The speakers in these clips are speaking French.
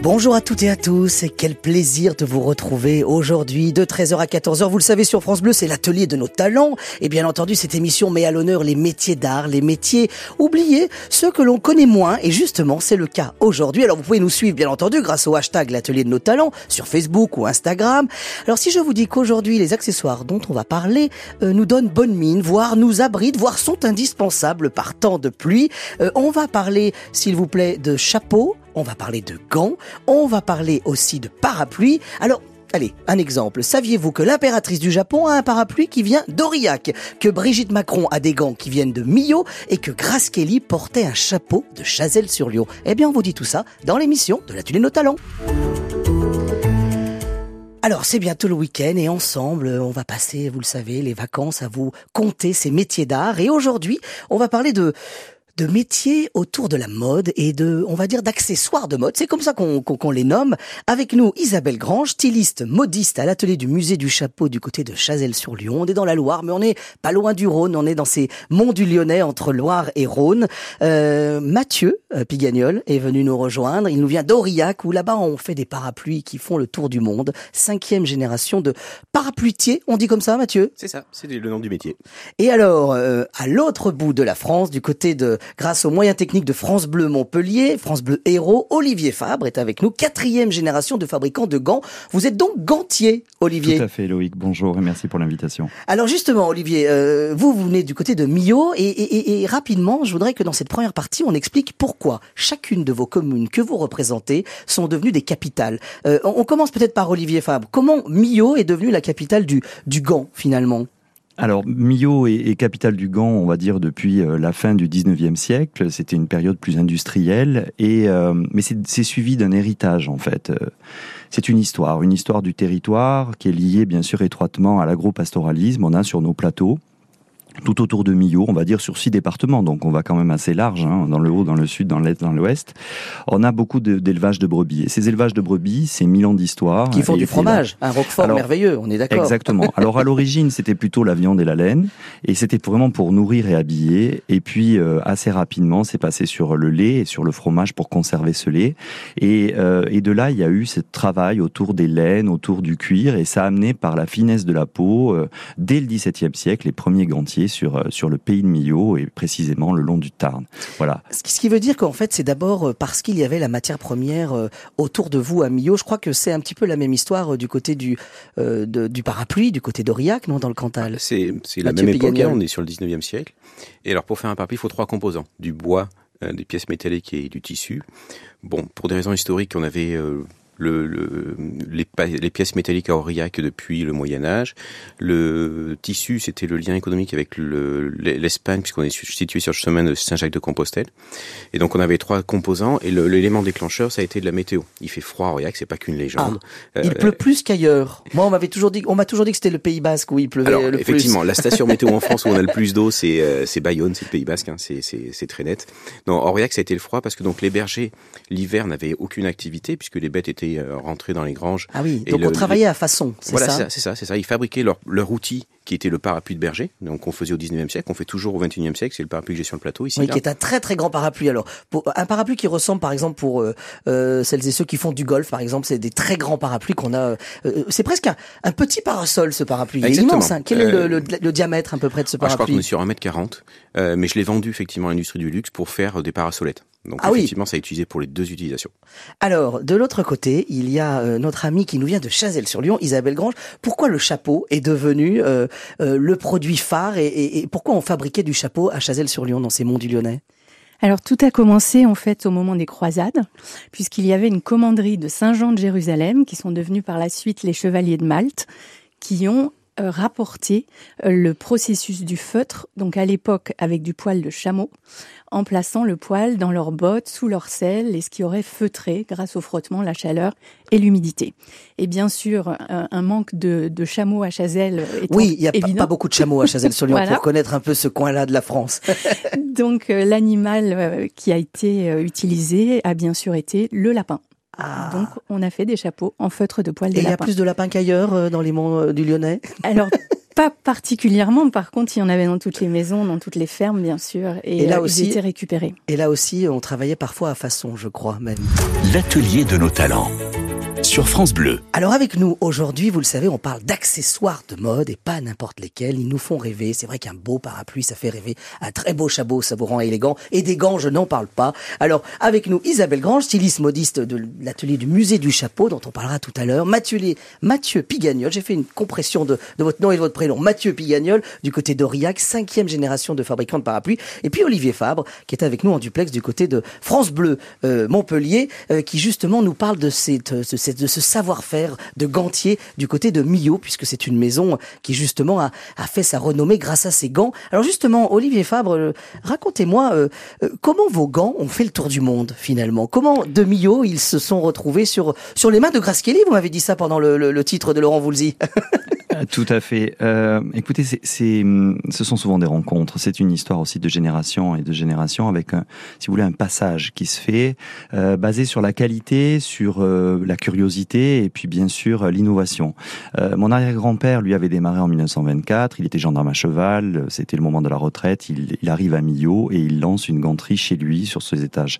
Bonjour à toutes et à tous et quel plaisir de vous retrouver aujourd'hui de 13h à 14h. Vous le savez sur France Bleu, c'est l'atelier de nos talents et bien entendu cette émission met à l'honneur les métiers d'art, les métiers oubliés, ceux que l'on connaît moins et justement c'est le cas aujourd'hui. Alors vous pouvez nous suivre bien entendu grâce au hashtag l'atelier de nos talents sur Facebook ou Instagram. Alors si je vous dis qu'aujourd'hui les accessoires dont on va parler euh, nous donnent bonne mine, voire nous abritent, voire sont indispensables par temps de pluie, euh, on va parler s'il vous plaît de chapeaux, on va parler de gants, on va parler aussi de parapluie. Alors, Allez, un exemple. Saviez-vous que l'impératrice du Japon a un parapluie qui vient d'Aurillac, que Brigitte Macron a des gants qui viennent de Millau et que Grace Kelly portait un chapeau de Chazelle-sur-Lyon Eh bien, on vous dit tout ça dans l'émission de la de nos talents. Alors, c'est bientôt le week-end et ensemble, on va passer, vous le savez, les vacances à vous compter ces métiers d'art. Et aujourd'hui, on va parler de de métiers autour de la mode et de, on va dire, d'accessoires de mode. C'est comme ça qu'on les nomme. Avec nous, Isabelle Grange, styliste, modiste à l'atelier du musée du chapeau du côté de Chazelles-sur-Lyon. On est dans la Loire, mais on est pas loin du Rhône. On est dans ces monts du Lyonnais entre Loire et Rhône. Euh, Mathieu euh, Pigagnol est venu nous rejoindre. Il nous vient d'Aurillac où là-bas on fait des parapluies qui font le tour du monde. Cinquième génération de parapluitiers. On dit comme ça, Mathieu? C'est ça, c'est le nom du métier. Et alors, euh, à l'autre bout de la France, du côté de grâce aux moyens techniques de France Bleu Montpellier, France Bleu Héros, Olivier Fabre est avec nous, quatrième génération de fabricants de gants. Vous êtes donc gantier, Olivier Tout à fait, Loïc. Bonjour et merci pour l'invitation. Alors justement, Olivier, euh, vous, vous venez du côté de Millau et, et, et, rapidement, je voudrais que dans cette première partie, on explique pourquoi chacune de vos communes que vous représentez sont devenues des capitales. Euh, on, commence peut-être par Olivier Fabre. Comment Millau est devenue la capitale du, du gant finalement? Alors, Millau est, capitale du Gant, on va dire, depuis euh, la fin du 19e siècle. C'était une période plus industrielle, et, euh, mais c'est suivi d'un héritage, en fait. Euh, c'est une histoire, une histoire du territoire qui est liée, bien sûr, étroitement à l'agro-pastoralisme. On a sur nos plateaux tout autour de Millau, on va dire sur six départements, donc on va quand même assez large, hein, dans le haut, dans le sud, dans l'est, dans l'ouest. On a beaucoup d'élevage de, brebis. Et ces élevages de brebis, c'est mille ans d'histoire. Qui font du fromage, un roquefort merveilleux, on est d'accord. Exactement. Alors à l'origine, c'était plutôt la viande et la laine, et c'était vraiment pour nourrir et habiller. Et puis euh, assez rapidement, c'est passé sur le lait et sur le fromage pour conserver ce lait. Et, euh, et de là, il y a eu ce travail autour des laines, autour du cuir, et ça a amené par la finesse de la peau, euh, dès le XVIIe siècle, les premiers gantiers sur, euh, sur le pays de Millau et précisément le long du Tarn. Voilà. Ce qui veut dire qu'en fait, c'est d'abord euh, parce qu'il y avait la matière première euh, autour de vous à Millau. Je crois que c'est un petit peu la même histoire du côté du, du parapluie, du côté d'Aurillac, non, dans le Cantal. C'est la même époque, hein, on est sur le 19e siècle. Et alors, pour faire un parapluie, il faut trois composants. Du bois, des pièces métalliques et du tissu. Bon, pour des raisons historiques, on avait le, le les, les, pièces métalliques à Aurillac depuis le Moyen Âge. Le tissu, c'était le lien économique avec l'Espagne, puisqu'on est situé sur le chemin de Saint-Jacques-de-Compostelle. Et donc on avait trois composants, et l'élément déclencheur, ça a été de la météo. Il fait froid à Aurillac, c'est pas qu'une légende. Ah, il pleut plus qu'ailleurs. Moi, on m'avait toujours dit, on m'a toujours dit que c'était le Pays Basque où il pleuvait Alors, le effectivement, la station météo en France où on a le plus d'eau, c'est euh, Bayonne, c'est le Pays Basque, hein, c'est très net. Non, Aurillac, ça a été le froid parce que donc les bergers l'hiver n'avaient aucune activité puisque les bêtes étaient euh, rentrer dans les granges. Ah oui, donc on travaillait à façon, c'est voilà, ça? c'est ça, c'est ça. Ils fabriquaient leur, leur outil qui était le parapluie de berger, donc on faisait au 19e siècle, on fait toujours au 21e siècle, c'est le parapluie que j'ai sur le plateau ici. Oui, qui est un très très grand parapluie. Alors, pour, un parapluie qui ressemble par exemple pour euh, euh, celles et ceux qui font du golf, par exemple, c'est des très grands parapluies qu'on a. Euh, c'est presque un, petit parasol ce parapluie. Il est immense. Hein. Quel est le, le, diamètre à peu près de ce parapluie ah, Je crois qu'on est sur 1m40, mais je l'ai vendu effectivement à l'industrie du luxe pour faire des parasolettes. Donc ah effectivement, ça est utilisé pour les deux utilisations. Alors, de l'autre côté, il y a euh, notre amie qui nous vient de Chazelles-sur-Lyon, Isabelle Grange. Pourquoi le chapeau est devenu euh, euh, le produit phare et, pourquoi on fabriquait du chapeau à Chazelles-sur-Lyon dans ces monts du Lyonnais? Alors tout a commencé en fait au moment des croisades, puisqu'il y avait une commanderie de Saint-Jean de Jérusalem, qui sont devenus par la suite les chevaliers de Malte, qui ont rapporté le processus du feutre, donc à l'époque avec du poil de chameau, en plaçant le poil dans leurs bottes, sous leur selle, et ce qui aurait feutré grâce au frottement, la chaleur et l'humidité. Et bien sûr, un, manque de, de, chameaux à Chazelle est Oui, il n'y a pas, beaucoup de chameaux à Chazelle-sur-Lyon pour connaître un peu ce coin-là de la France. Donc euh, l'animal euh, qui a été euh, utilisé a bien sûr été le lapin. Ah. Donc, on a fait des chapeaux en feutre de poil de lapin. Et il y a plus de lapins qu'ailleurs dans les monts du Lyonnais? Alors, Pas particulièrement, par contre, il y en avait dans toutes les maisons, dans toutes les fermes, bien sûr, et, là aussi, ils étaient récupérés. Et là aussi, on travaillait parfois à façon, je crois même. L'atelier de nos talents Alors avec nous aujourd'hui, vous le savez, on parle d'accessoires de mode et pas n'importe lesquels. Ils nous font rêver. C'est vrai qu'un beau parapluie, ça fait rêver. Un très beau chapeau, ça vous rend élégant. Et des gants, je n'en parle pas. Alors avec nous, Isabelle Grange, styliste modiste de l'atelier du musée du chapeau, dont on parlera tout à l'heure. Mathieu, Mathieu Pigagnol, j'ai fait une compression de, de, votre nom et de votre prénom. Mathieu Pigagnol, du côté d'Aurillac, cinquième génération de fabricants de parapluies. Et puis Olivier Fabre, qui est avec nous en duplex du côté de France Bleu euh, Montpellier, euh, qui justement nous parle de, cette, de, cette, de ce savoir-faire de gantier du côté de Millau, puisque c'est une maison qui justement a, fait sa renommée grâce à ses gants. Alors justement, Olivier Fabre, euh, racontez-moi euh, euh, comment vos gants ont fait le tour du monde finalement? Comment de Millau ils se sont retrouvés sur sur les mains de Grace Kelly? Vous m'avez dit ça pendant le, le, titre de Laurent Voulzy. Tout à fait. Euh, écoutez, c'est, hum, ce sont souvent des rencontres. C'est une histoire aussi de génération et de génération avec, un, si vous voulez, un passage qui se fait euh, basé sur la qualité, sur euh, la curiosité et puis bien sûr l'innovation. Euh, mon arrière-grand-père, lui, avait démarré en 1924. Il était gendarme à cheval. C'était le moment de la retraite. Il, il arrive à Millau et il lance une ganterie chez lui sur ses étages.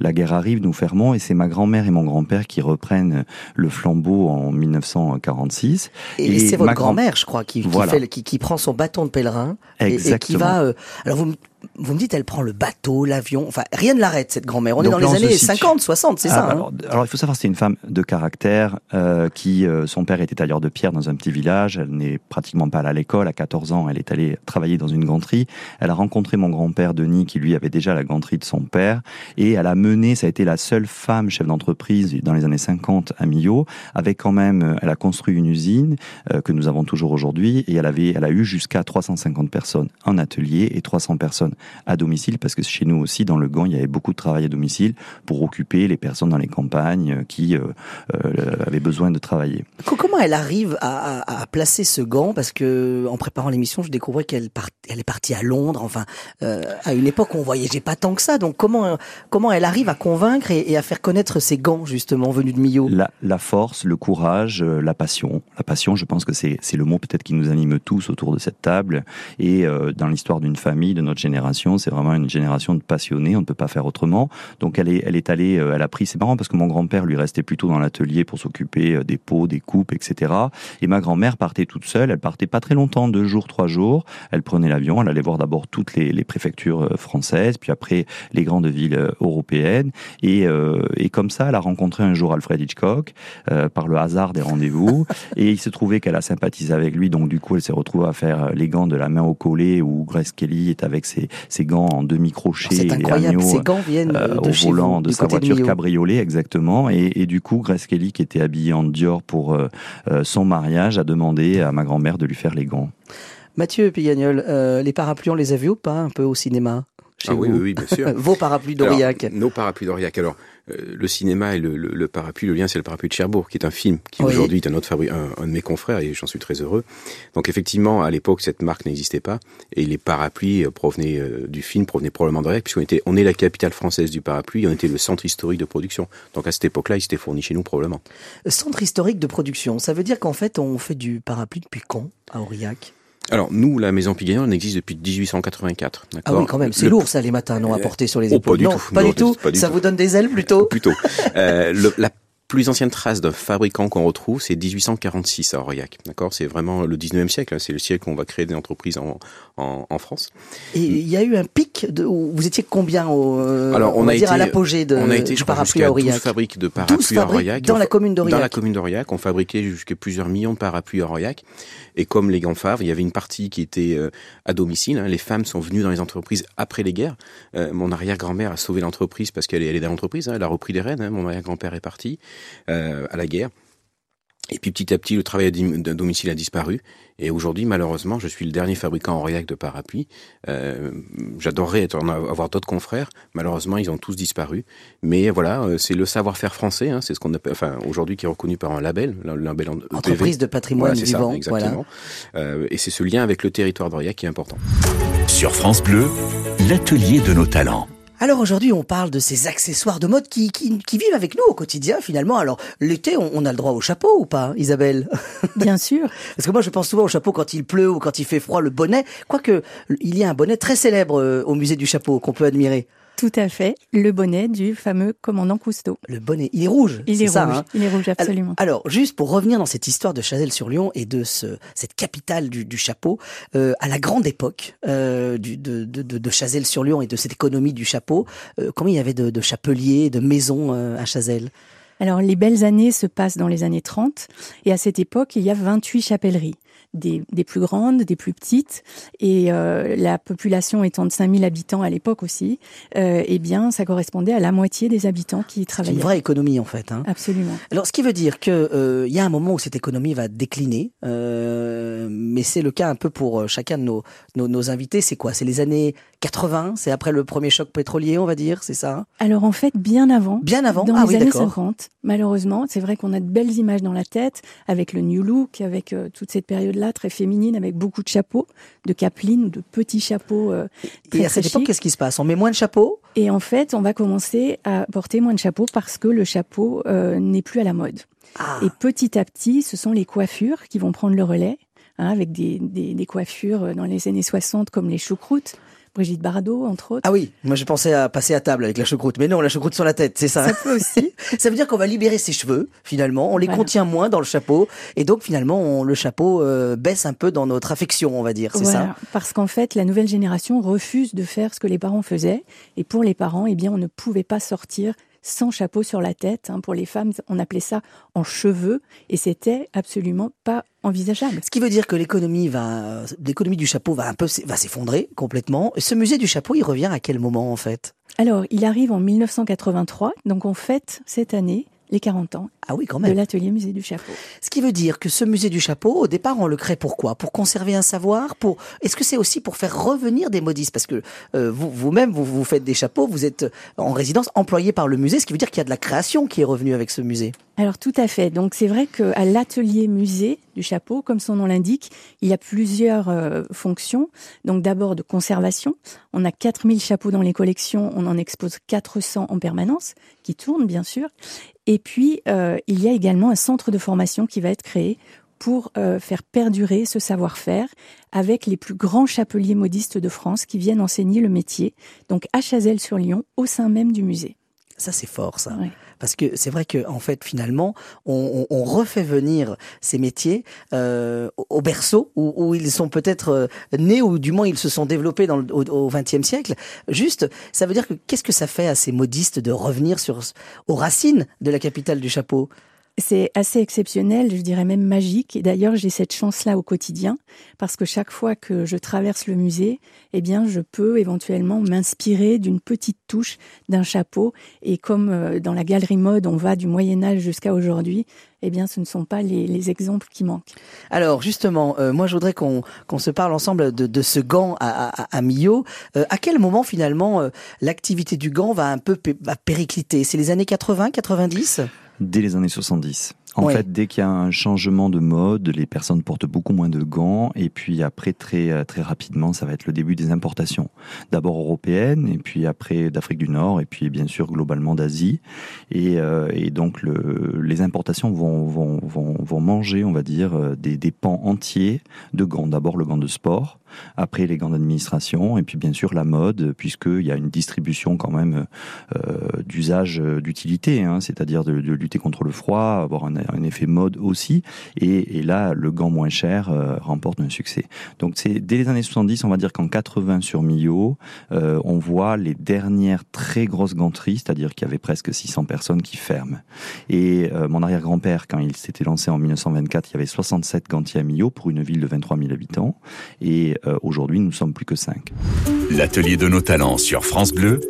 La guerre arrive, nous fermons et c'est ma grand-mère et mon grand-père qui reprennent le flambeau en 1946. Et, et c'est votre grand-mère, je crois, qui, qui, qui, prend son bâton de pèlerin et, et, qui va. Euh, alors vous vous me dites, elle prend le bateau, l'avion, enfin, rien ne l'arrête, cette grand-mère. On est dans les années 50, 60, c'est ça hein alors, alors, il faut savoir, c'est une femme de caractère euh, qui, euh, son père était tailleur de pierre dans un petit village. Elle n'est pratiquement pas allée à l'école. À 14 ans, elle est allée travailler dans une ganterie. Elle a rencontré mon grand-père Denis, qui lui avait déjà la ganterie de son père, et elle a mené. Ça a été la seule femme chef d'entreprise dans les années 50 à Millau. Avec quand même, euh, elle a construit une usine euh, que nous avons toujours aujourd'hui, et elle avait, elle a eu jusqu'à 350 personnes en atelier et 300 personnes à domicile, parce que chez nous aussi, dans le Gant, il y avait beaucoup de travail à domicile pour occuper les personnes dans les campagnes euh, qui euh, euh, avaient besoin de travailler. Comment elle arrive à, à, placer ce gant Parce que en préparant l'émission, je découvrais qu'elle elle est partie à Londres, enfin, à une époque où on voyageait pas tant que ça. Donc comment, comment elle arrive à convaincre et, à faire connaître ces gants, justement, venus de Millau? La, la force, le courage, la passion. La passion, je pense que c'est le mot peut-être qui nous anime tous autour de cette table. Et dans l'histoire d'une famille, de notre génération, c'est vraiment une génération de passionnés, on ne peut pas faire autrement. Donc elle est, elle est allée, euh, elle a pris, c'est marrant parce que mon grand-père lui restait plutôt dans l'atelier pour s'occuper euh, des pots, des coupes, etc. Et ma grand-mère partait toute seule, elle partait pas très longtemps, deux jours, trois jours. Elle prenait l'avion, elle allait voir d'abord toutes les, les, préfectures euh, françaises, puis après les grandes villes européennes. Et, et comme ça, elle a rencontré un jour Alfred Hitchcock par le hasard des rendez-vous. et il se trouvait qu'elle a sympathisé avec lui, donc du coup, elle s'est retrouvée à faire les gants de la main au collet où Grace Kelly est avec ses, ses gants en demi-crochet, les agneaux ces gants viennent euh, de au volant de sa voiture cabriolet, exactement. Et, et, du coup, Grace Kelly, qui était habillée en Dior pour euh, euh, son mariage, a demandé à ma grand-mère de lui faire les gants. Mathieu Pigagnol, les parapluies, on les a vus ou pas un peu au cinéma ah oui, oui, bien sûr. Vos parapluies d'Aurillac. Nos parapluies d'Aurillac. Alors, euh, le cinéma et le, le, parapluie, le lien, c'est le parapluie de Cherbourg, qui est un film qui aujourd'hui est un autre un, de mes confrères et j'en suis très heureux. Donc effectivement, à l'époque, cette marque n'existait pas et les parapluies euh, provenaient euh, du film, provenaient probablement d'Aurillac, puisqu'on était, on est la capitale française du parapluie, on était le centre historique de production. Donc à cette époque-là, il s'était fourni chez nous probablement. Centre historique de production, ça veut dire qu'en fait, on fait du parapluie depuis quand à Aurillac? Alors, nous, la maison Pigagnol, on existe depuis 1884. Ah oui, quand même. C'est lourd, ça, les matins, non, à porter sur les épaules. Oh, pas du non, tout. Pas, du tout. ça vous donne des ailes, plutôt Plutôt. Euh, le, la plus ancienne trace d'un fabricant qu'on retrouve, c'est 1846 à Aurillac. D'accord? C'est vraiment le 19e siècle. Hein. C'est le siècle où on va créer des entreprises en, en, en France. Et il y a eu un pic de, vous étiez combien au, euh, Alors, on, va dire à l'apogée de, on a été, parapluie à Aurillac 12 fabriques de parapluies à Aurillac. Dans la commune d'Aurillac. Dans la commune d'Aurillac. On fabriquait jusqu'à plusieurs millions de parapluies à Aurillac. Et comme les gants Favre, il y avait une partie qui était euh, à domicile. Hein. Les femmes sont venues dans les entreprises après les guerres. Euh, mon arrière-grand-mère a sauvé l'entreprise parce qu'elle est, dans l'entreprise. Hein. Elle a repris les rênes. Hein. Mon arrière-grand-père est parti. Euh, la guerre. Et puis petit à petit, le travail à domicile a disparu. Et aujourd'hui, malheureusement, je suis le dernier fabricant en Aurillac de parapluies. Euh, J'adorerais avoir d'autres confrères. Malheureusement, ils ont tous disparu. Mais voilà, euh, c'est le savoir-faire français. Hein, c'est ce qu'on appelle, enfin, aujourd'hui, qui est reconnu par un label, le label e entreprise de patrimoine vivant. exactement. Euh, et c'est ce lien avec le territoire d'Aurillac qui est important. Sur France Bleu, l'atelier de nos talents. Alors aujourd'hui, on parle de ces accessoires de mode qui, qui, vivent avec nous au quotidien finalement. Alors l'été, on, a le droit au chapeau ou pas, Isabelle? Bien sûr. Parce que moi, je pense souvent au chapeau quand il pleut ou quand il fait froid, le bonnet. Quoique, il y a un bonnet très célèbre euh, au musée du chapeau qu'on peut admirer. Tout à fait, le bonnet du fameux commandant Cousteau. Le bonnet, il est rouge. Il est, rouge. Hein il est rouge, absolument. Alors, juste pour revenir dans cette histoire de Chazelles-sur-Lyon et de ce, cette capitale du, du chapeau, euh, à la grande époque euh, du, de, de, de Chazelles-sur-Lyon et de cette économie du chapeau, euh, combien il y avait de, de chapeliers, de maisons euh, à Chazelles alors, les belles années se passent dans les années 30, et à cette époque, il y a 28 chapelleries des, plus grandes, des plus petites, et euh, la population étant de 5000 habitants à l'époque aussi, euh, eh bien, ça correspondait à la moitié des habitants qui travaillaient. C'est une vraie économie en fait. Hein. Absolument. Alors, ce qui veut dire que euh, il y a un moment où cette économie va décliner, euh, mais c'est le cas un peu pour euh, chacun de nos, nos, nos invités. C'est quoi? C'est les années 80 C'est après le premier choc pétrolier, on va dire, c'est ça? Alors en fait, bien avant. Bien avant? Dans ah, les oui, années 50, malheureusement, c'est vrai qu'on a de belles images dans la tête avec le New Look, avec toute cette période là très féminine avec beaucoup de chapeaux, de capelines ou de petits chapeaux. Euh, et à cette époque, qu'est-ce qui se passe? On met moins de chapeaux? Et en fait, on va commencer à porter moins de chapeaux parce que le chapeau euh, n'est plus à la mode. Ah. Et petit à petit, ce sont les coiffures qui vont prendre le relais. Hein, avec des, des, des, coiffures dans les années 60 comme les choucroutes, Brigitte Bardot, entre autres. Ah oui, moi je pensais à passer à table avec la choucroute, mais non, la choucroute sur la tête, c'est ça. Ça peut aussi. ça veut dire qu'on va libérer ses cheveux, finalement, on les contient moins dans le chapeau, et donc finalement on, le chapeau euh, baisse un peu dans notre affection, on va dire, c'est ça. Parce qu'en fait, la nouvelle génération refuse de faire ce que les parents faisaient, et pour les parents, eh bien, on ne pouvait pas sortir sans chapeau sur la tête. Hein. Pour les femmes, on appelait ça en cheveux et c'était absolument pas envisageable. Ce qui veut dire que l'économie va, l'économie du chapeau va un peu va s'effondrer complètement. Ce musée du chapeau, il revient à quel moment en fait? Alors, il arrive en 1983, donc on fête cette année les 40 ans ah oui, quand même. de l'atelier musée du chapeau. Ce qui veut dire que ce musée du chapeau, au départ, on le crée pourquoi Pour conserver un savoir Pour Est-ce que c'est aussi pour faire revenir des modistes? Parce que euh, vous, vous-même, vous, vous faites des chapeaux, vous êtes en résidence employé par le musée, ce qui veut dire qu'il y a de la création qui est revenue avec ce musée. Alors tout à fait. Donc c'est vrai qu'à l'atelier musée du chapeau, comme son nom l'indique, il y a plusieurs euh, fonctions. Donc d'abord de conservation. On a 4000 chapeaux dans les collections, on en expose 400 en permanence, qui tournent bien sûr. Et puis, euh, il y a également un centre de formation qui va être créé pour euh, faire perdurer ce savoir-faire avec les plus grands chapeliers modistes de France qui viennent enseigner le métier, donc à Chazelles-sur-Lyon, au sein même du musée. Ça, c'est fort, ça. Parce que c'est vrai que en fait, finalement, on, on, refait venir ces métiers euh, au berceau où, où ils sont peut-être euh, nés ou du moins ils se sont développés dans le, au XXe siècle. Juste, ça veut dire que qu'est-ce que ça fait à ces modistes de revenir sur aux racines de la capitale du chapeau? C'est assez exceptionnel, je dirais même magique. Et d'ailleurs, j'ai cette chance-là au quotidien parce que chaque fois que je traverse le musée, eh bien, je peux éventuellement m'inspirer d'une petite touche d'un chapeau. Et comme euh, dans la galerie mode, on va du Moyen Âge jusqu'à aujourd'hui, eh bien, ce ne sont pas les, exemples qui manquent. Alors, justement, euh, moi, je voudrais qu'on se parle ensemble de, ce gant à, à, Millau. Euh, à quel moment, finalement, l'activité du gant va un peu péricliter? C'est les années 80, 90 Dès les années 70. En fait, dès qu'il y a un changement de mode, les personnes portent beaucoup moins de gants et puis après très euh, très rapidement, ça va être le début des importations. D'abord européennes et puis après d'Afrique du Nord et puis bien sûr globalement d'Asie. Et, euh, et, donc le, les importations vont, vont, vont, vont manger, on va dire, euh, des, des pans entiers de gants. D'abord le gant de sport, après les gants d'administration et puis bien sûr la mode puisqu'il y a une distribution quand même euh, d'usage d'utilité, hein, c'est-à-dire de, de, lutter contre le froid, avoir un, un effet mode aussi. Et, là, le gant moins cher euh, remporte un succès. Donc c'est dès les années 70, on va dire qu'en 80 sur Millau, euh, on voit les dernières très grosses ganteries, c'est-à-dire qu'il y avait presque 600 personnes qui ferment. Et euh, mon arrière-grand-père, quand il s'était lancé en 1924, il y avait 67 gantiers à Millau pour une ville de 23 000 habitants. Et aujourd'hui, nous sommes plus que 5. L'atelier de nos talents sur France Bleu,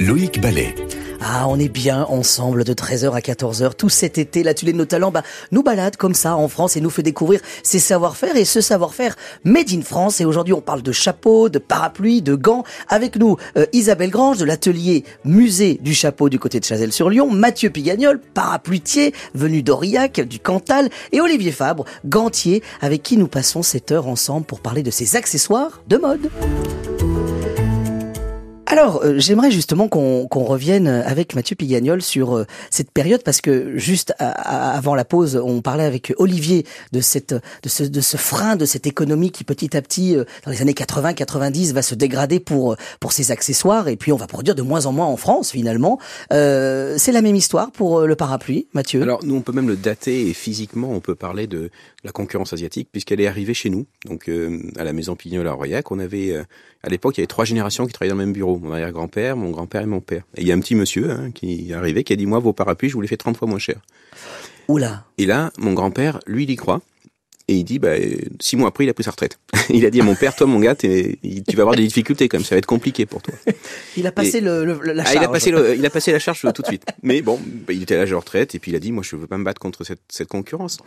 Loïc Ballet. Ah, on est bien ensemble de 13h à 14h tout cet été. L'atelier de nos talents bah, nous balade comme ça en France et nous fait découvrir ses savoir-faire et ce savoir-faire made in France. Et aujourd'hui, on parle de chapeau, de parapluie, de gants. Avec nous, euh, Isabelle Grange de l'atelier musée du chapeau du côté de Chazelles-sur-Lyon, Mathieu Pigagnol, parapluitier venu d'Aurillac, du Cantal, et Olivier Fabre, gantier, avec qui nous passons cette heure ensemble pour parler de ses accessoires de mode. Alors, euh, j'aimerais justement qu'on revienne avec Mathieu Pigagnol sur euh, cette période parce que juste avant la pause, on parlait avec Olivier de cette de ce, de ce frein de cette économie qui petit à petit euh, dans les années 80-90 va se dégrader pour pour ses accessoires et puis on va produire de moins en moins en France finalement. C'est la même histoire pour le parapluie, Mathieu? Alors nous on peut même le dater et physiquement on peut parler de la concurrence asiatique puisqu'elle est arrivée chez nous donc à la maison Pignol à Royac. On avait à l'époque il y avait trois générations qui travaillaient dans le même bureau mon arrière-grand-père, mon grand-père et mon père. Et il y a un petit monsieur hein, qui est arrivé, qui a dit, moi, vos parapluies, je vous les fais 30 fois moins cher. Oula. Et là, mon grand-père, lui, il y croit. Et il dit, bah, six mois après, il a pris sa retraite. il a dit à mon père, toi, mon gars, tu vas avoir des difficultés quand même, ça va être compliqué pour toi. il a passé le, la charge. Ah, il, a passé il a passé la charge tout de suite. Mais bon, bah, il était à l'âge de retraite, et puis il a dit, moi, je veux pas me battre contre cette, cette concurrence.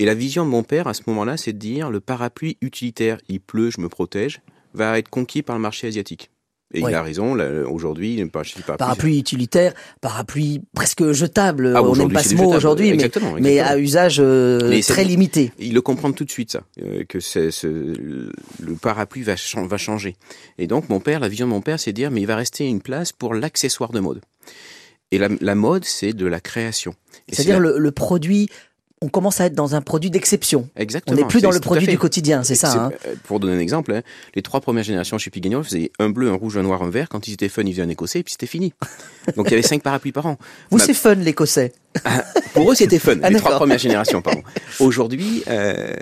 Et la vision de mon père, à ce moment-là, c'est de dire, le parapluie utilitaire, il pleut, je me protège, va être conquis par le marché asiatique. Et il a raison, aujourd'hui, parapluie, parapluie utilitaire, parapluie presque jetable, ah, on n'aime pas ce mot aujourd'hui, mais, mais, à usage euh, très limité. Il le comprend tout de suite, ça, euh, que c'est, le parapluie va, va changer. Et donc, mon père, la vision de mon père, c'est de dire, mais il va rester une place pour l'accessoire de mode. Et la, la mode, c'est de la création. C'est-à-dire le, le, produit on commence à être dans un produit d'exception. Exactement. On n'est plus dans le produit du quotidien, c'est ça. Hein euh, pour donner un exemple, hein, les trois premières générations chez Pigagnol faisaient un bleu, un rouge, un noir, un vert. Quand ils étaient fun, ils faisaient un écossais et puis c'était fini. Donc il y avait cinq parapluies par an. Vous, c'est fun l'écossais Pour eux, c'était fun, ah, les trois premières générations, pardon. Aujourd'hui, euh,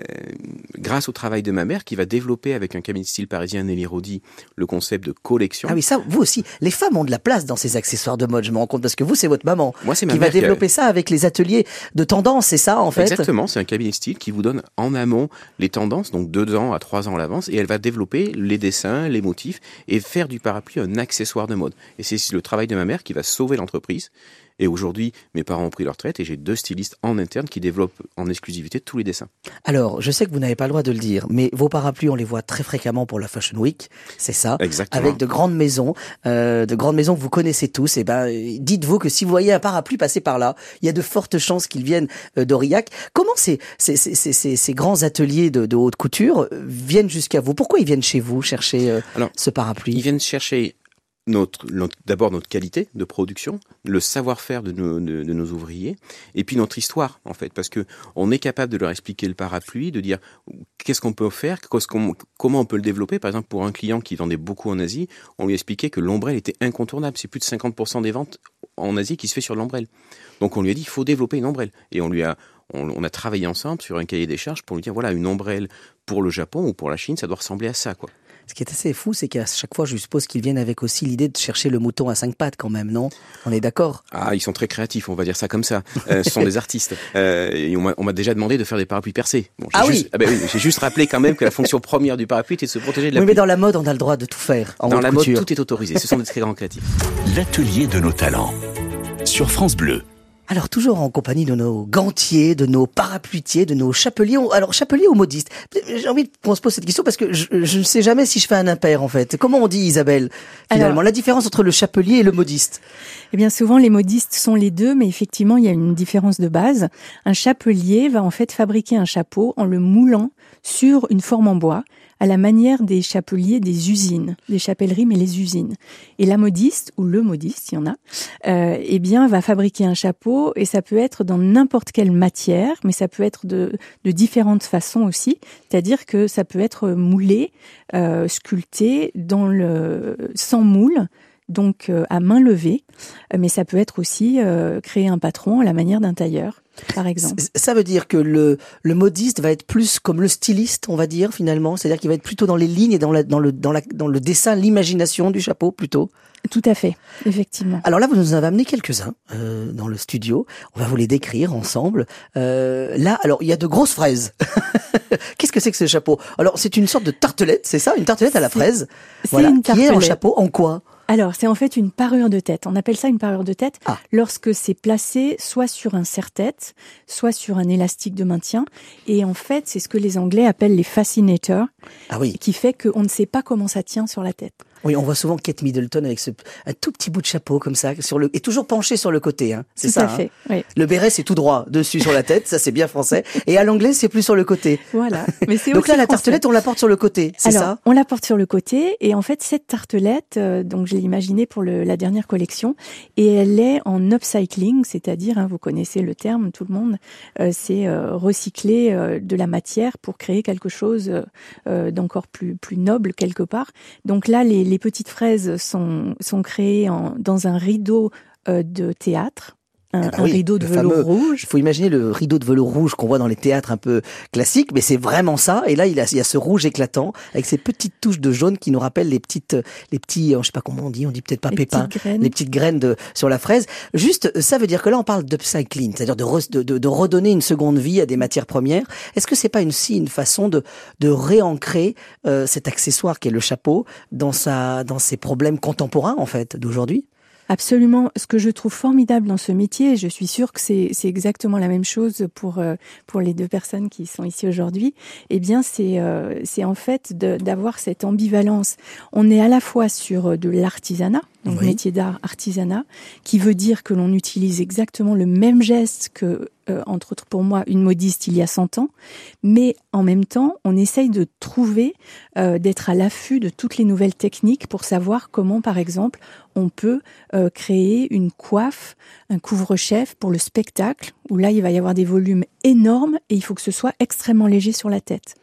grâce au travail de ma mère, qui va développer avec un cabinet de style parisien, Nelly Rodi, le concept de collection. Ah oui, ça, vous aussi, les femmes ont de la place dans ces accessoires de mode, je me rends compte, parce que vous, c'est votre maman. Moi, c'est ma Qui va développer ça avec les ateliers de tendance, c'est ça, en fait? Exactement, c'est un cabinet de style qui vous donne en amont les tendances, donc deux ans à trois ans à l'avance, et elle va développer les dessins, les motifs, et faire du parapluie un accessoire de mode. Et c'est le travail de ma mère qui va sauver l'entreprise et aujourd'hui, mes parents ont pris leur retraite et j'ai deux stylistes en interne qui développent en exclusivité tous les dessins. Alors, je sais que vous n'avez pas le droit de le dire, mais vos parapluies, on les voit très fréquemment pour la Fashion Week, c'est ça Exactement. Avec de grandes maisons, euh, de grandes maisons que vous connaissez tous. Et eh ben, dites-vous que si vous voyez un parapluie passer par là, il y a de fortes chances qu'il vienne euh, d'Aurillac. Comment ces, ces, ces, ces, grands ateliers de, de haute couture euh, viennent jusqu'à vous? Pourquoi ils viennent chez vous chercher euh, Alors, ce parapluie? Ils viennent chercher d'abord notre qualité de production, le savoir-faire de nos, ouvriers, et puis notre histoire en fait, parce que on est capable de leur expliquer le parapluie, de dire qu'est-ce qu'on peut faire, comment on peut le développer. Par exemple, pour un client qui vendait beaucoup en Asie, on lui expliquait que l'ombrelle était incontournable. C'est plus de 50% des ventes en Asie qui se fait sur l'ombrelle. Donc on lui a dit il faut développer une ombrelle, et on lui a on, a travaillé ensemble sur un cahier des charges pour lui dire voilà une ombrelle pour le Japon ou pour la Chine, ça doit ressembler à ça quoi. Ce qui est assez fou, c'est qu'à chaque fois, je suppose qu'ils viennent avec aussi l'idée de chercher le mouton à cinq pattes quand même, non? On est d'accord? Ah, ils sont très créatifs, on va dire ça comme ça. Euh, ce sont des artistes. Euh, et on m'a déjà demandé de faire des parapluies percés. Bon, ah, juste, ah ben oui, J'ai juste rappelé quand même que la fonction première du parapluie était de se protéger de la Oui, mais dans la mode, on a le droit de tout faire. En dans la mode, tout est autorisé. Ce sont des très grands créatifs. L'atelier de nos talents sur France Bleu. Alors toujours en compagnie de nos gantiers, de nos parapluitiers, de nos chapeliers. Alors chapeliers ou modistes J'ai envie qu'on se pose cette question parce que je, ne sais jamais si je fais un impair en fait. Comment on dit Isabelle finalement la différence entre le chapelier et le modiste? Eh bien souvent les modistes sont les deux, mais effectivement il y a une différence de base. Un chapelier va en fait fabriquer un chapeau en le moulant sur une forme en bois à la manière des chapeliers des usines, des chapelleries, mais les usines. Et la modiste, ou le modiste, il y en a, euh, eh bien, va fabriquer un chapeau et ça peut être dans n'importe quelle matière, mais ça peut être de, de différentes façons aussi. C'est-à-dire que ça peut être moulé, euh, sculpté dans le sans moule, donc euh, à main levée, mais ça peut être aussi euh, créer un patron à la manière d'un tailleur par exemple. Ça veut dire que le, le modiste va être plus comme le styliste, on va dire finalement, c'est-à-dire qu'il va être plutôt dans les lignes et dans, la, dans, le, dans, la, dans le dessin, l'imagination du chapeau plutôt? Tout à fait, effectivement. Alors là, vous nous avez amené quelques-uns euh, dans le studio. On va vous les décrire ensemble. Euh, là, alors il y a de grosses fraises. Qu'est-ce que c'est que ce chapeau? Alors c'est une sorte de tartelette, c'est ça, une tartelette à la fraise? Voilà, une qui est en chapeau en quoi alors, c'est en fait une parure de tête. On appelle ça une parure de tête ah. lorsque c'est placé soit sur un serre-tête, soit sur un élastique de maintien. Et en fait, c'est ce que les Anglais appellent les fascinators, ah oui. qui fait qu'on ne sait pas comment ça tient sur la tête. Oui, on voit souvent Kate Middleton avec ce, un tout petit bout de chapeau comme ça, sur le, et toujours penché sur le côté. Hein. C'est ça. À hein. fait, oui. Le béret c'est tout droit dessus sur la tête, ça c'est bien français. Et à l'anglais c'est plus sur le côté. Voilà. Mais c'est donc là la tartelette on la porte sur le côté, c'est ça? On la porte sur le côté et en fait cette tartelette, euh, donc je l'ai imaginée pour le, la dernière collection et elle est en upcycling, c'est-à-dire, hein, vous connaissez le terme, tout le monde, euh, c'est euh, recycler de la matière pour créer quelque chose d'encore plus plus noble quelque part. Donc là, les, les petites fraises sont créées dans un rideau de théâtre un, eh ben rideau de velours rouge. Il faut imaginer le rideau de velours rouge qu'on voit dans les théâtres un peu classiques, mais c'est vraiment ça. Et là, il, a, il y a ce rouge éclatant avec ces petites touches de jaune qui nous rappellent les petites, les petits, je sais pas comment on dit, on dit peut-être pas pépins, les petites graines de, sur la fraise. Juste, ça veut dire que là, on parle d'upcycling, c'est-à-dire de, de, de, redonner une seconde vie à des matières premières. Est-ce que c'est pas une, aussi une façon de, de réancrer euh, cet accessoire qui est le chapeau dans sa, dans ses problèmes contemporains en fait d'aujourd'hui? Absolument. Ce que je trouve formidable dans ce métier, et je suis sûre que c'est exactement la même chose pour euh, pour les deux personnes qui sont ici aujourd'hui, eh bien c'est euh, c'est en fait d'avoir cette ambivalence. On est à la fois sur euh, de l'artisanat, donc métier d'art artisanat, qui veut dire que l'on utilise exactement le même geste que, euh, entre autres pour moi, une modiste il y a 100 ans, mais en même temps, on essaye de trouver, euh, d'être à l'affût de toutes les nouvelles techniques pour savoir comment, par exemple, on peut euh, créer une coiffe, un couvre-chef pour le spectacle, où là, il va y avoir des volumes énormes et il faut que ce soit extrêmement léger sur la tête.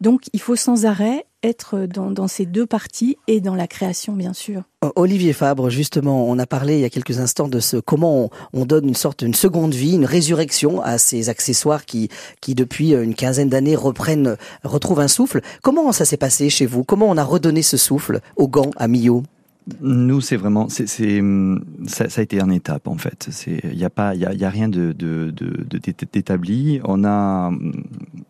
Donc, il faut sans arrêt être dans, ces deux parties et dans la création, bien sûr. Olivier Fabre, justement, on a parlé il y a quelques instants de ce comment on, donne une sorte une seconde vie, une résurrection à ces accessoires qui, qui depuis une quinzaine d'années reprennent, retrouvent un souffle. Comment ça s'est passé chez vous? Comment on a redonné ce souffle aux gants, à Millau? Nous, c'est vraiment, c'est, ça, ça, a été en étape en fait. Il n'y a pas, il y a, rien de, d'établi. On a,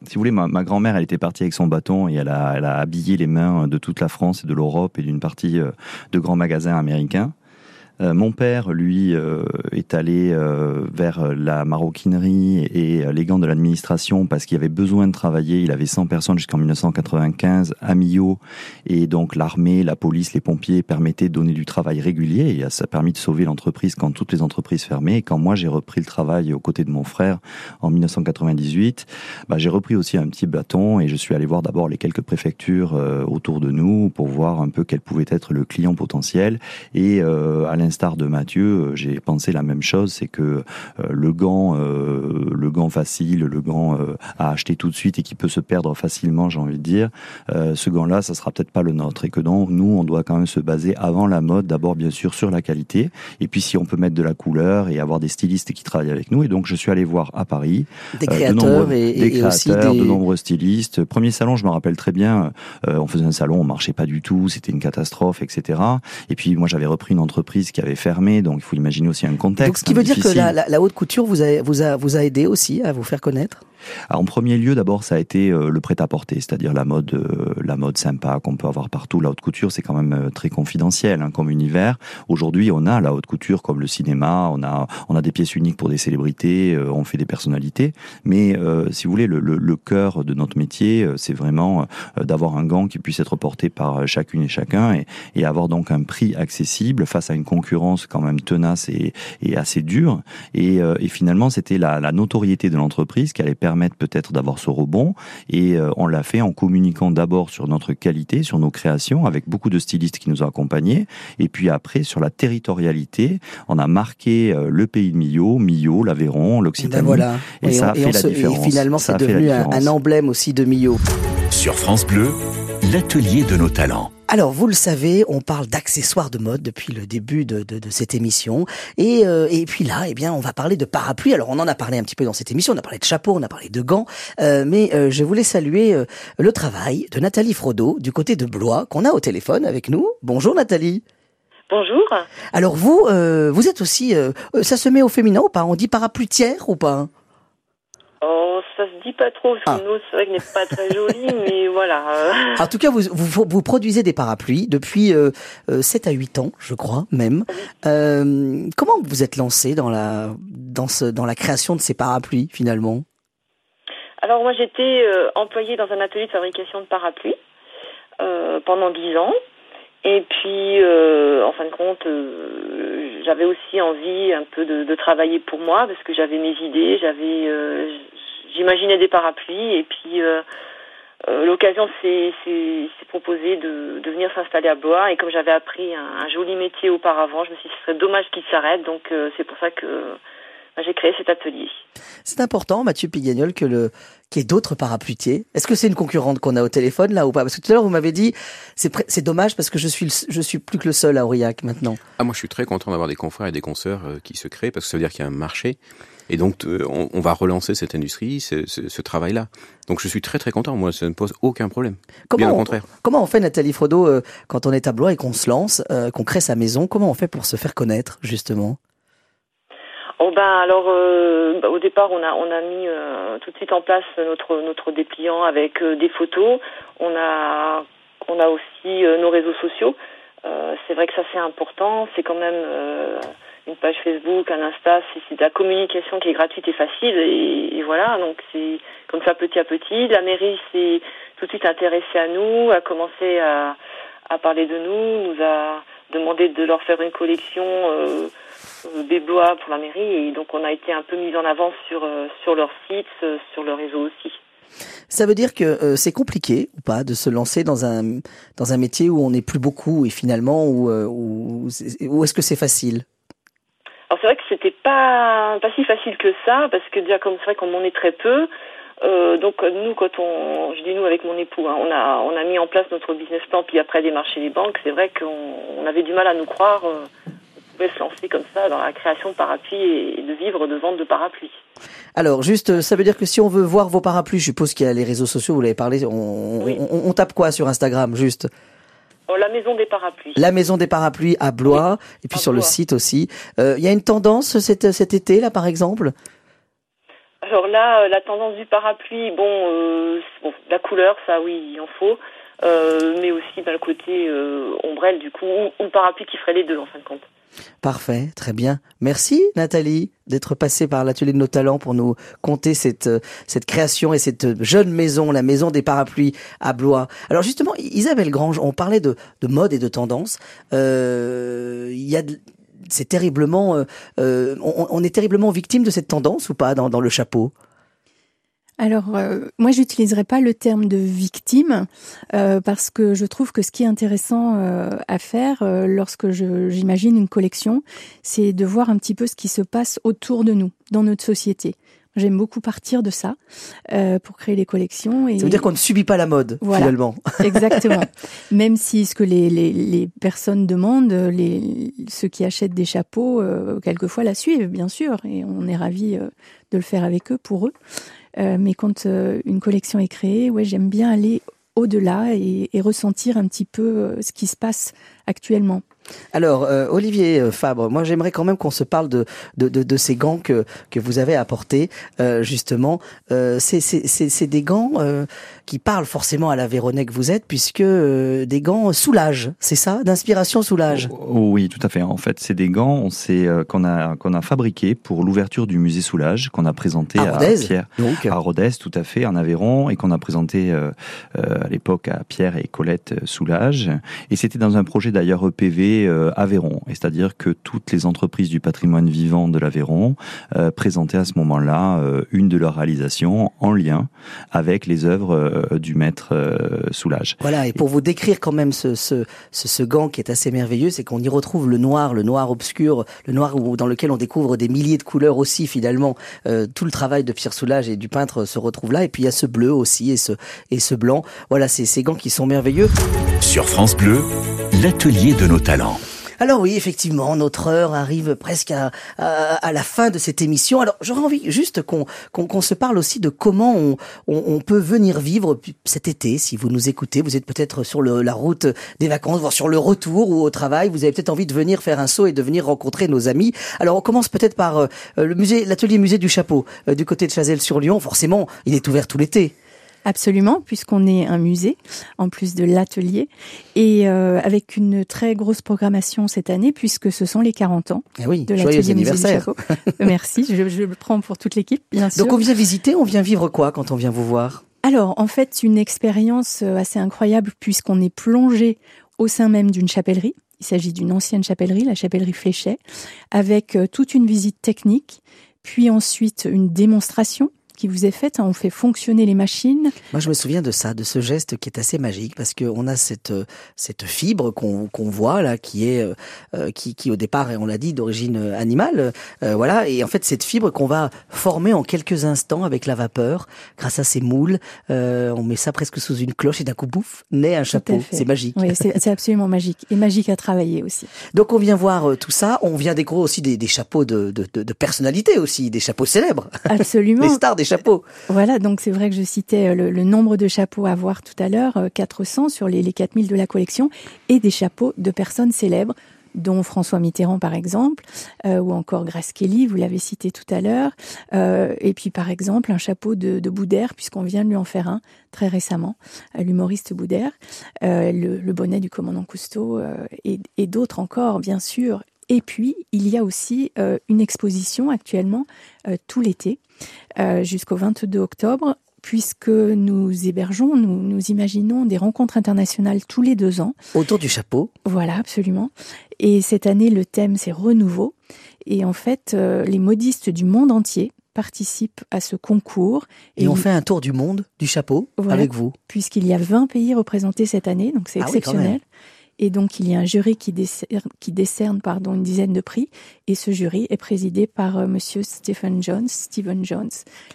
si vous voulez, ma, ma, grand-mère, elle était partie avec son bâton et elle a, elle a habillé les mains de toute la France et de l'Europe et d'une partie euh, de grands magasins américains. Euh, mon père, lui, euh, est allé euh, vers la maroquinerie et les gants de l'administration parce qu'il avait besoin de travailler. Il avait 100 personnes jusqu'en 1995 à Millau et donc l'armée, la police, les pompiers permettaient de donner du travail régulier et ça a permis de sauver l'entreprise quand toutes les entreprises fermaient. Quand moi j'ai repris le travail aux côtés de mon frère en 1998, bah, j'ai repris aussi un petit bâton et je suis allé voir d'abord les quelques préfectures autour de nous pour voir un peu quel pouvait être le client potentiel et à l'instar de Mathieu, euh, j'ai pensé la même chose, c'est que euh, le gant, euh, le gant facile, le gant à acheter tout de suite et qui peut se perdre facilement, j'ai envie de dire, ce gant-là, ça sera peut-être pas le nôtre et que donc nous, on doit quand même se baser avant la mode, d'abord bien sûr sur la qualité et puis si on peut mettre de la couleur et avoir des stylistes qui travaillent avec nous. Et donc je suis allé voir à Paris des créateurs de et, des créateurs, de nombreux stylistes. Premier salon, je me rappelle très bien, on faisait un salon, on marchait pas du tout, c'était une catastrophe, etc. Et puis moi j'avais repris une entreprise qui avait fermé, donc il faut imaginer aussi un contexte. Donc, ce qui veut dire que la, la, haute couture vous a, vous, a, vous a aidé aussi à vous faire connaître? En premier lieu, d'abord, ça a été euh, le prêt-à-porter, c'est-à-dire la mode, euh, la mode sympa qu'on peut avoir partout. La haute couture, c'est quand même euh, très confidentiel hein, comme univers. Aujourd'hui, on a la haute couture comme le cinéma, on a, on a des pièces uniques pour des célébrités, on fait des personnalités. Mais si vous voulez, le, cœur de notre métier, c'est vraiment d'avoir un gant qui puisse être porté par chacune et chacun et, avoir donc un prix accessible face à une concurrence quand même tenace et, assez dure. Et, et finalement, c'était la, la notoriété de l'entreprise qui allait permettre permettre peut-être d'avoir ce rebond. Et euh, on l'a fait en communiquant d'abord sur notre qualité, sur nos créations, avec beaucoup de stylistes qui nous ont accompagnés. Et puis après, sur la territorialité, on a marqué euh, le pays de Millau, Millau, l'Aveyron, l'Occitanie. Ben voilà. Et, ça a fait la différence. Et finalement, c'est devenu un, emblème aussi de Millau. Sur France Bleu, l'atelier de nos talents. Alors, vous le savez, on parle d'accessoires de mode depuis le début de, de, de cette émission. Et, euh, et puis là, eh bien, on va parler de parapluie. Alors, on en a parlé un petit peu dans cette émission. On a parlé de chapeau, on a parlé de gants. Euh, mais euh, je voulais saluer euh, le travail de Nathalie Frodo du côté de Blois, qu'on a au téléphone avec nous. Bonjour Nathalie. Bonjour. Alors vous, vous êtes aussi, ça se met au féminin ou pas? On dit parapluière ou pas? Ça se dit pas trop, parce que ah. nous, c'est vrai qu'il n'est pas très joli, mais voilà. En tout cas, vous, vous, vous produisez des parapluies depuis euh, 7 euh, à 8 ans, je crois, même. Euh, comment vous êtes lancé dans la, dans, ce, dans la création de ces parapluies, finalement? Alors, moi, j'étais euh, employée dans un atelier de fabrication de parapluies pendant 10 ans. Et puis, euh, en fin de compte, euh, j'avais aussi envie un peu de, de, travailler pour moi parce que j'avais mes idées, j'avais, euh, j'imaginais des parapluies et puis euh, euh, l'occasion s'est proposée de, venir s'installer à Blois et comme j'avais appris un, un, joli métier auparavant, je me suis dit ce serait dommage qu'il s'arrête donc c'est pour ça que bah, j'ai créé cet atelier. C'est important, Mathieu Pigagnol, que le qu'il y ait d'autres parapluiers. Est-ce que c'est une concurrente qu'on a au téléphone là ou pas? Parce que tout à l'heure vous m'avez dit c'est c'est dommage parce que je suis je suis plus que le seul à Aurillac maintenant. Ah moi je suis très content d'avoir des confrères et des consoeurs euh, qui se créent parce que ça veut dire qu'il y a un marché et donc euh, on, on, va relancer cette industrie, ce, ce, ce travail-là. Donc je suis très très content. Moi ça ne pose aucun problème. Comment Bien au contraire. comment on fait Nathalie Frodo euh, quand on est à Blois et qu'on se lance, euh, qu'on crée sa maison Comment on fait pour se faire connaître justement? Oh ben alors euh, bah, au départ on a on a mis euh, tout de suite en place notre notre dépliant avec euh, des photos. On a on a aussi euh, nos réseaux sociaux. Euh, c'est vrai que ça c'est important. C'est quand même euh, une page Facebook, un Insta. C'est de la communication qui est gratuite et facile et, et voilà. Donc c'est comme ça petit à petit. La mairie s'est tout de suite intéressée à nous, a commencé à à parler de nous, nous a demandé de leur faire une collection. Des pour la mairie et donc on a été un peu mis en avant sur euh, sur leur site, euh, sur le réseau aussi. Ça veut dire que euh, c'est compliqué ou pas de se lancer dans un dans un métier où on n'est plus beaucoup et finalement où où, où est-ce que c'est facile? Alors c'est vrai que c'était pas pas si facile que ça parce que déjà comme c'est vrai qu'on en est très peu. Euh, donc nous, quand on, je dis nous avec mon époux, hein, on a on a mis en place notre business plan, puis après démarcher les banques. C'est vrai qu'on on avait du mal à nous croire. Euh, pouvait se lancer comme ça dans la création de parapluies et de vivre de vente de parapluies. Alors, juste, ça veut dire que si on veut voir vos parapluies, je suppose qu'il y a les réseaux sociaux, vous l'avez parlé, on, Oui. on, on tape quoi sur Instagram, juste? Oh, la maison des parapluies. La maison des parapluies à Blois, et puis à sur le site aussi. Euh, Il y a une tendance cet, cet été, là, par exemple? Alors là, euh, la tendance du parapluie, bon, euh, la couleur, ça oui, il en faut, euh, mais aussi bah, le côté euh, ombrelle du coup, ou, ou parapluie qui ferait les deux en fin de compte. Parfait, très bien. Merci Nathalie d'être passée par l'atelier de nos talents pour nous conter cette euh, cette création et cette jeune maison, la maison des parapluies à Blois. Alors justement, Isabelle Grange, on parlait de, de mode et de tendance. Euh, y a c'est terriblement, euh, euh, on, on est terriblement victime de cette tendance ou pas dans, dans le chapeau? Alors, euh, moi, j'utiliserai pas le terme de victime euh, parce que je trouve que ce qui est intéressant euh, à faire euh, lorsque j'imagine une collection, c'est de voir un petit peu ce qui se passe autour de nous, dans notre société. J'aime beaucoup partir de ça euh, pour créer les collections. Et Ça veut dire qu'on ne subit pas la mode Voilà. finalement. Exactement. Même si ce que les, les, les personnes demandent, les, ceux qui achètent des chapeaux, euh, quelquefois la suivent, bien sûr, et on est ravis euh, de le faire avec eux, pour eux. Euh, mais quand euh, une collection est créée, ouais, j'aime bien aller au-delà et, et ressentir un petit peu euh, ce qui se passe actuellement. Alors, euh, Olivier euh, Fabre, moi j'aimerais quand même qu'on se parle de, de, de, de ces gants que, que vous avez apportés, euh, justement. Euh, c'est- des gants qui parlent forcément à la Véronais que vous êtes, puisque des gants soulage, c'est ça? D'inspiration soulage Oh, oui, tout à fait. En fait, c'est des gants qu'on a qu'on a fabriqués pour l'ouverture du musée Soulage qu'on a présenté À à, Rodez, Pierre donc. à Rodez, tout à fait, en Aveyron, et qu'on a présenté à l'époque à Pierre et Colette Soulage. Et c'était dans un projet d'ailleurs EPV euh, Aveyron, et c'est-à-dire que toutes les entreprises du patrimoine vivant de l'Aveyron euh, présentaient à ce moment-là euh, une de leurs réalisations en lien avec les œuvres euh, du maître euh, Soulage. Voilà, et pour vous décrire quand même ce, ce, ce, ce gant qui est assez merveilleux, c'est qu'on y retrouve le noir, le noir obscur, le noir où, dans lequel on découvre des milliers de couleurs aussi finalement. Euh, tout le travail de Pierre Soulage et du peintre se retrouve là, et puis il y a ce bleu aussi et ce, et ce blanc. Voilà, c'est ces gants qui sont merveilleux. Sur France Bleu, l'atelier de nos talents. Alors oui, effectivement, notre heure arrive presque à, à, à la fin de cette émission. Alors j'aurais envie juste qu'on qu'on se parle aussi de comment on, on, peut venir vivre cet été. Si vous nous écoutez, vous êtes peut-être sur le, la route des vacances, voire sur le retour ou au travail. Vous avez peut-être envie de venir faire un saut et de venir rencontrer nos amis. Alors on commence peut-être par euh, le musée, l'atelier musée du chapeau euh, du côté de Chazelles-sur-Lyon. Forcément, il est ouvert tout l'été. Absolument, puisqu'on est un musée, en plus de l'atelier, et euh, avec une très grosse programmation cette année, puisque ce sont les 40 ans Eh oui, de l'atelier Musée du anniversaire. Chapeau. Merci, je, je le prends pour toute l'équipe, bien sûr. Donc on vient visiter, on vient vivre quoi quand on vient vous voir? Alors, en fait, une expérience euh, assez incroyable puisqu'on est plongé au sein même d'une chapellerie. Il s'agit d'une ancienne chapellerie, la chapellerie Fléchet, avec euh, toute une visite technique, puis ensuite une démonstration qui vous est faite. On fait fonctionner les machines. Moi, je me souviens de ça, de ce geste qui est assez magique parce qu'on a cette cette fibre qu'on qu'on voit là, qui est euh, qui qui au départ, on l'a dit, d'origine animale. Euh, voilà, et en fait, cette fibre qu'on va former en quelques instants avec la vapeur, grâce à ces moules. Euh, on met ça presque sous une cloche et d'un coup, bouf, naît un chapeau. C'est magique. Oui, c'est absolument magique et magique à travailler aussi. Donc, on vient voir tout ça. On vient découvrir aussi des, des chapeaux de, de, de, de personnalité aussi, des chapeaux célèbres. Absolument. des stars des Voilà, donc c'est vrai que je citais euh, le, nombre de chapeaux à voir tout à l'heure, 400 euh, sur les, les 4000 de la collection, et des chapeaux de personnes célèbres dont François Mitterrand par exemple, euh, ou encore Grace Kelly, vous l'avez cité tout à l'heure, et puis par exemple un chapeau de, de puisqu'on vient de lui en faire un très récemment, l'humoriste Boudère, le, bonnet du commandant Cousteau, et d'autres encore bien sûr, et puis, il y a aussi euh, une exposition actuellement euh, tout l'été, euh, jusqu'au 22 octobre, puisque nous hébergeons, nous, nous imaginons des rencontres internationales tous les deux ans. Autour du chapeau Voilà, absolument. Et cette année, le thème, c'est renouveau. Et en fait, les modistes du monde entier participent à ce concours. Et, on fait un tour du monde du chapeau avec vous. Puisqu'il y a 20 pays représentés cette année, donc c'est ah exceptionnel. Et donc, il y a un jury qui décerne, une dizaine de prix. Et ce jury est présidé par euh, monsieur Stephen Jones, Stephen Jones,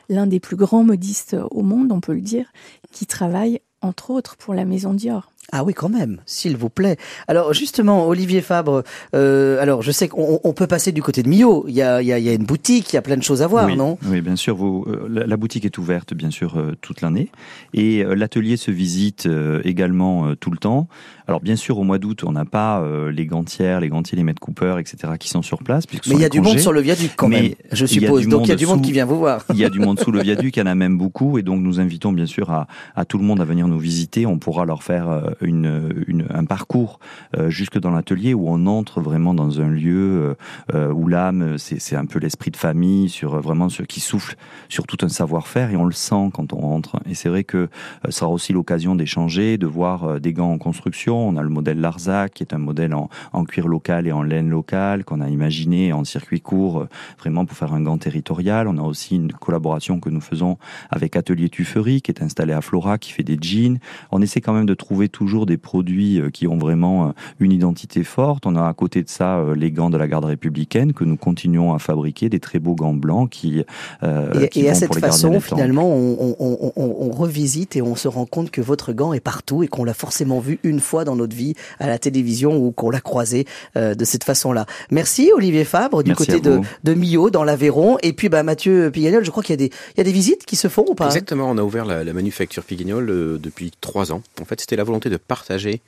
l'un des plus grands modistes au monde, on peut le dire, qui travaille entre autres pour la maison Dior. Ah oui, quand même, s'il vous plaît. Alors justement, Olivier Fabre, euh, alors je sais qu'on peut passer du côté de Millau. Il y a, il y a, une boutique, il y a plein de choses à voir, non? Oui, bien sûr. Vous, euh, la, boutique est ouverte, bien sûr, euh, toute l'année, et l'atelier se visite également tout le temps. Alors bien sûr, au mois d'août, on n'a pas les gantières, les gantiers, les maîtres Cooper, etc., qui sont sur place. Mais il y a du monde sur le viaduc quand même, je suppose. Donc il y a du monde qui vient vous voir. Il y a du monde sous le viaduc, il y en a même beaucoup, et donc nous invitons bien sûr à, à tout le monde à venir nous visiter. On pourra leur faire une, un parcours euh, jusque dans l'atelier où on entre vraiment dans un lieu euh, euh, où l'âme, c'est un peu l'esprit de famille, sur vraiment ce qui souffle sur tout un savoir-faire et on le sent quand on rentre. Et c'est vrai que ça sera aussi l'occasion d'échanger, de voir des gants en construction. On a le modèle Larzac qui est un modèle en, en cuir local et en laine locale qu'on a imaginé en circuit court vraiment pour faire un gant territorial. On a aussi une collaboration que nous faisons avec Atelier Tufferie qui est installé à Flora qui fait des jeans. On essaie quand même de trouver toujours des produits euh, qui ont vraiment euh, une identité forte. On a à côté de ça euh, les gants de la garde républicaine que nous continuons à fabriquer, des très beaux gants blancs qui, euh, et, à cette façon, finalement, on, on, on, on, revisite et on se rend compte que votre gant est partout et qu'on l'a forcément vu une fois dans notre vie à la télévision ou qu'on l'a croisé de cette façon-là. Merci Olivier Fabre du côté de, de Millau dans l'Aveyron et puis bah Mathieu Pigagnol, je crois qu'il y a des il y a des visites qui se font ou pas? Exactement, on a ouvert la, la manufacture Pigagnol depuis trois ans. En fait, c'était la volonté de partager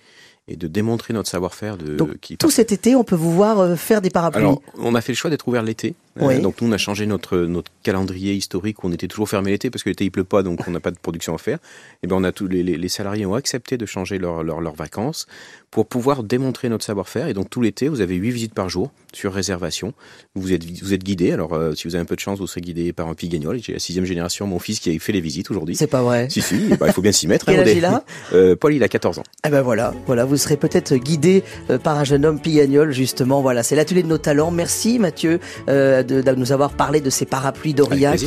et de démontrer notre savoir-faire. De, Donc, tout cet été, on peut vous voir euh, faire des parapluies. Alors, on a fait le choix d'être ouvert l'été. Euh, donc nous, on a changé notre notre calendrier historique. Où on était toujours fermé l'été parce que l'été il pleut pas, donc on n'a pas de production à faire. Et eh ben on a tous les, les, salariés ont accepté de changer leurs leur, leurs vacances pour pouvoir démontrer notre savoir-faire. Et donc tout l'été, vous avez huit visites par jour sur réservation. Vous êtes vous êtes guidé. Alors euh, si vous avez un peu de chance, vous serez guidé par un pigagnol. J'ai la sixième génération, mon fils qui a fait les visites aujourd'hui. C'est pas vrai. Si si, bah, il faut bien s'y mettre. Quel hein, âge il a euh, Paul, il a 14 ans. Eh ben voilà, voilà, vous serez peut-être guidé par un jeune homme pigagnol justement. Voilà, c'est l'atelier de nos talents. Merci Mathieu de, nous avoir parlé de ces parapluies d'Aurillac.